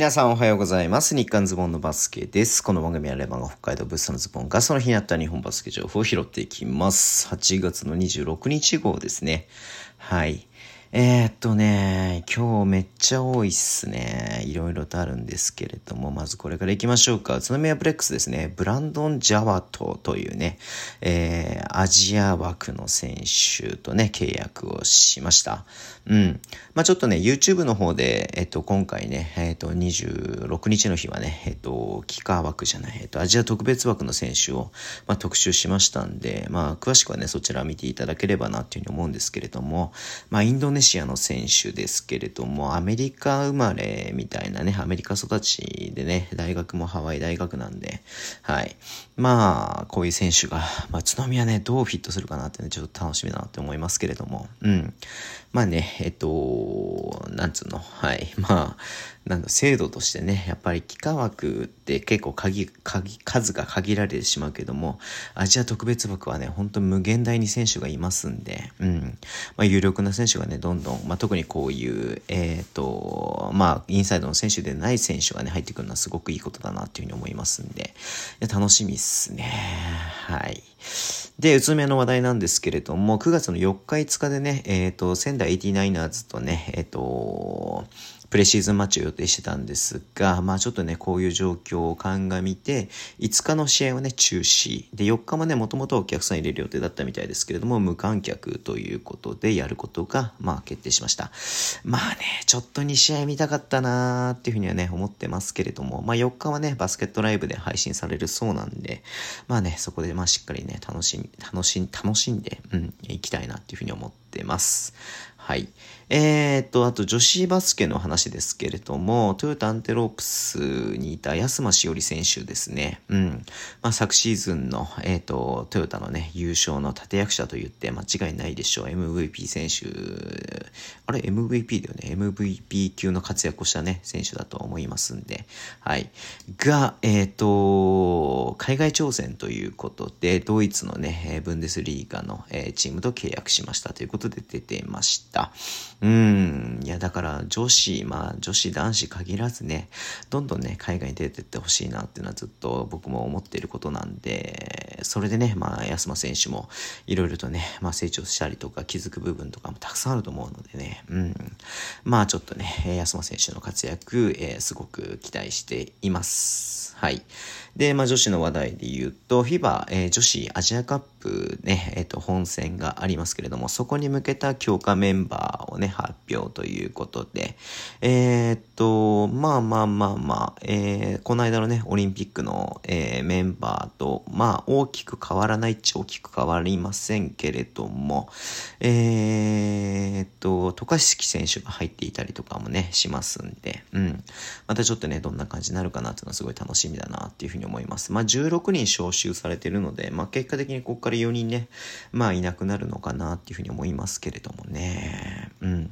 皆さんおはようございます。日刊ズボンのバスケです。この番組はレバンが北海道物産のズボンがその日にあった日本バスケ情報を拾っていきます。8月の26日号ですね。はい。えー、っとね、今日めっちゃ多いっすね。いろいろとあるんですけれども、まずこれから行きましょうか。宇都宮ブレックスですね。ブランドン・ジャワトというね、えー、アジア枠の選手とね、契約をしました。うん。まあちょっとね、YouTube の方で、えっと、今回ね、えっと、26日の日はね、えっと、幾何枠じゃない、えっと、アジア特別枠の選手を、まあ、特集しましたんで、まあ、詳しくはね、そちら見ていただければなっていうふうに思うんですけれども、まあ、インドネシアの選手ですけれども、アメリカ生まれみたいなね、アメリカ育ちでね、大学もハワイ大学なんで、はい。まあ、こういう選手が、まあ、宇都宮ね、どうフィットするかなってね、ちょっと楽しみだなって思いますけれども、うん。まあね、えっと、なんつうの、はい。まあ、なんだ、制度としてね、やっぱり幾何枠って結構鍵、鍵、数が限られてしまうけども、アジア特別枠はね、本当無限大に選手がいますんで、うん。まあ、有力な選手がね、どどんどん、まあ、特にこういう、えっ、と、まあ、インサイドの選手でない選手がね、入ってくるのはすごくいいことだなというふうに思いますんで、楽しみっすね。はい。で、宇都宮の話題なんですけれども、9月の4日5日でね、えっ、と、仙台 89ers とね、えっ、と、プレシーズンマッチを予定してたんですが、まあちょっとね、こういう状況を鑑みて、5日の試合はね、中止。で、4日もね、もともとお客さん入れる予定だったみたいですけれども、無観客ということでやることが、まあ決定しました。まあね、ちょっと2試合見たかったなーっていうふうにはね、思ってますけれども、まあ4日はね、バスケットライブで配信されるそうなんで、まあね、そこでまあしっかりね、楽しみ、楽しん、楽しんで、うん、行きたいなっていうふうに思ってます。はい。えー、っと、あと女子バスケの話ですけれども、トヨタアンテロープスにいた安間しおり選手ですね。うん。まあ、昨シーズンの、えー、っと、トヨタのね、優勝の立役者と言って間違いないでしょう。MVP 選手、あれ ?MVP だよね。MVP 級の活躍をしたね、選手だと思いますんで。はい。が、えー、っと、海外挑戦ということで、ドイツのね、ブンデスリーガの、え、チームと契約しましたということで出ていました。うん。いや、だから女子、まあ女子男子限らずね、どんどんね、海外に出てってほしいなっていうのはずっと僕も思っていることなんで、それでね、まあ安間選手もいろいろとね、まあ成長したりとか気づく部分とかもたくさんあると思うのでね、うん。まあちょっとね、安間選手の活躍、えー、すごく期待しています。はい。で、まあ女子の話題で言うと、FIBA、えー、女子アジアカップね、えっ、と、本戦がありますけれども、そこに向けた強化メンバーをね、発表ということで、えっ、と、まあまあまあまあ、えー、この間のね、オリンピックの、えー、メンバーと、まあ大きく変わらないっちゃ大きく変わりませんけれども、えっと、渡嘉敷選手が入っていたりとかもね、しますんで、うん。またちょっとね、どんな感じになるかなっていうのはすごい楽しみだなっていうふうに思います。まあ16人招集されてるので、まあ結果的にここから4人ね、まあいなくなるのかなっていうふうに思いますけれどもね。うん。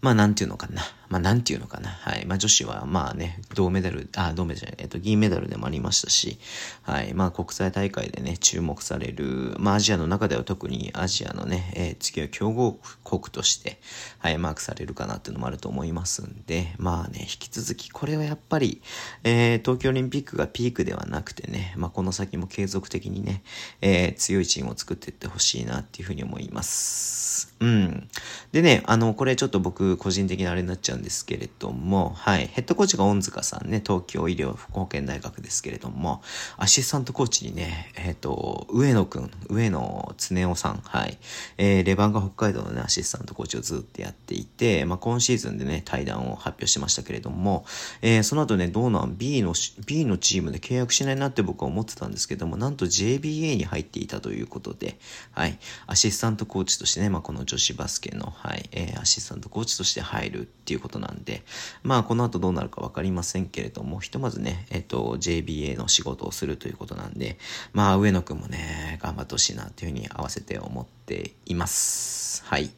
まあなんていうのかな。まあなんていうのかな。はい。まあ女子はまあね、銅メダル、あ、銅メダルじゃない、えっと、銀メダルでもありましたし、はい。まあ国際大会でね、注目される、まあアジアの中では特にアジアのね、えー、次は強豪国として、はい、マークされるかなっていうのもあると思いますんで、まあね、引き続きこれはやっぱり、えー、東京オリンピックがピークではなくてね、まあこの先も継続的にね、えー、強いチームを作っていってほしいなっていうふうに思います。うん。でね、あの、これちょっと僕個人的なあれになっちゃうんですけれども、はい。ヘッドコーチが恩塚さんね、東京医療福保健大学ですけれども、アシスタントコーチにね、えっ、ー、と、上野くん、上野恒夫さん、はい。えー、レバンガ北海道のね、アシスタントコーチをずっとやっていて、まあ、今シーズンでね、対談を発表しましたけれども、えー、その後ね、どうなん B の、B のチームで契約しないなって僕は思ってたんですけども、なんと JBA に入っていたということで、はい。アシスタントコーチとしてね、まあ、この女子バスケの、はい、えー、アシスタントコーチとして入るっていうことなんで、まあ、この後どうなるかわかりませんけれども、ひとまずね、えっ、と、JBA の仕事をするということなんで、まあ、上野くんもね、頑張ってほしいなっていうふうに合わせて思っています。はい。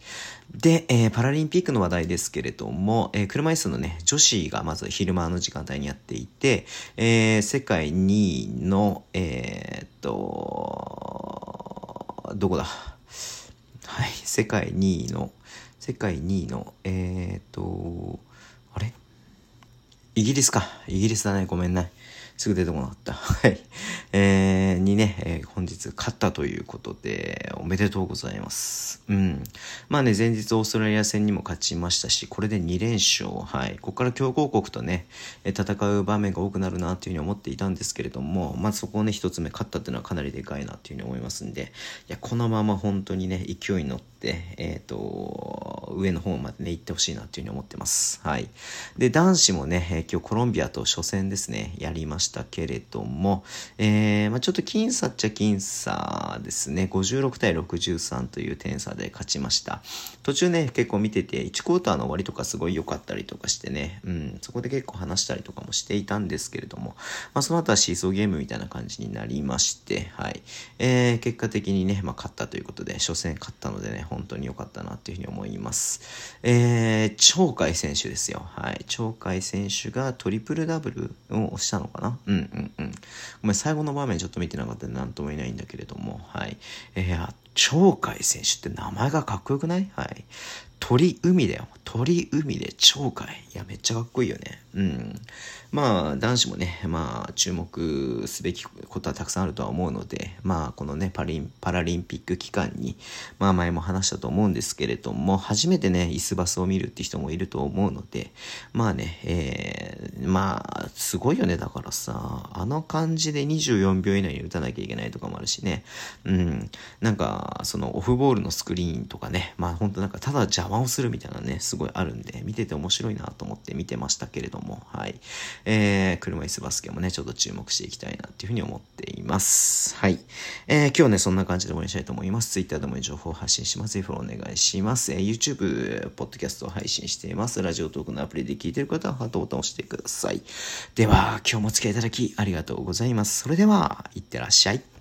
で、えー、パラリンピックの話題ですけれども、えー、車椅子のね、女子がまず昼間の時間帯にやっていて、えー、世界2位の、えー、っと、どこだ？はい、世界2位の、世界2位の、えー、っと、あれ？イギリスか。イギリスだね。ごめんね。すぐ出てこなかった。はい。えー、にね、えー、本日勝ったということで、おめでとうございます。うん。まあね、前日オーストラリア戦にも勝ちましたし、これで2連勝。はい。ここから強豪国とね、戦う場面が多くなるなっていうふうに思っていたんですけれども、まあそこをね、一つ目勝ったっていうのはかなりでかいなっていうふうに思いますんで、いや、このまま本当にね、勢いに乗って、えっ、ー、と、上の方までね、行ってほしいなっていうふうに思ってます。はい。で、男子もね、えー、今日コロンビアと初戦ですね、やりましたしたけれども、えー、まあ、ちょっと僅差っちゃ僅差ですね。56対63という点差で勝ちました。途中ね、結構見てて、1クォーターの終わりとかすごい良かったりとかしてね、うん、そこで結構話したりとかもしていたんですけれども、まあ、その後はシーソーゲームみたいな感じになりまして、はい。えー、結果的にね、まあ、勝ったということで、初戦勝ったのでね、本当に良かったなというふうに思います。えー、鳥海選手ですよ。はい。鳥海選手がトリプルダブルをしたのかな？うん。うんうん。ごめん、最後の場面ちょっと見てなかったんで何とも言えないんだけれども、はい。えー、鳥海選手って名前がかっこよくない？はい。鳥海だよ。鳥海で鳥海。いや、めっちゃかっこいいよね。うん。まあ、男子もね、まあ、注目すべきことはたくさんあるとは思うので、まあ、このね、パリン、パラリンピック期間に、まあ、前も話したと思うんですけれども、初めてね、椅子バスを見るって人もいると思うので、まあね、えー、まあ、すごいよね。だからさ、あの感じで24秒以内に打たなきゃいけないとかもあるしね、うん。なんか、そのオフボールのスクリーンとかね、まあ、本当なんか、ただ邪魔をするみたいなね、すごいあるんで、見てて面白いなと思って見てましたけれども、はい。えー、車椅子バスケもね、ちょっと注目していきたいなっていうふうに思っています。はい。えー、今日ね、そんな感じで終わりにしたいと思います。Twitter でも情報を発信します。ぜひフォローお願いします。えー、YouTube、ポッドキャストを配信しています。ラジオトークのアプリで聞いてる方はハートボタンを押してください。では、今日もお付き合いいただきありがとうございます。それでは、いってらっしゃい。